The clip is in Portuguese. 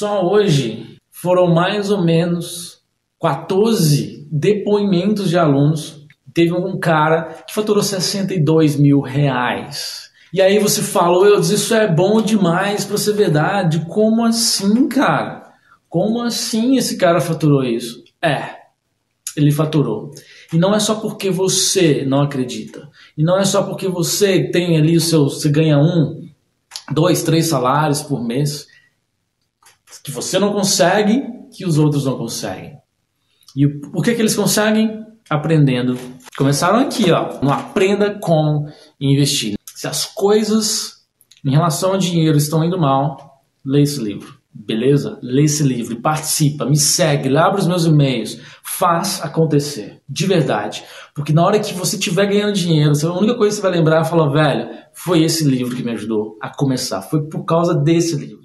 Só hoje foram mais ou menos 14 depoimentos de alunos. Teve um cara que faturou 62 mil reais. E aí você falou, eu disse, isso é bom demais para ser verdade. Como assim, cara? Como assim esse cara faturou isso? É, ele faturou. E não é só porque você não acredita. E não é só porque você tem ali o seu. Você ganha um, dois, três salários por mês. Que você não consegue, que os outros não conseguem. E por que, que eles conseguem? Aprendendo. Começaram aqui, ó. No Aprenda Como Investir. Se as coisas em relação ao dinheiro estão indo mal, lê esse livro. Beleza? Lê esse livro, participa, me segue, abre os meus e-mails, faz acontecer, de verdade. Porque na hora que você estiver ganhando dinheiro, a única coisa que você vai lembrar é falar, velho, foi esse livro que me ajudou a começar, foi por causa desse livro.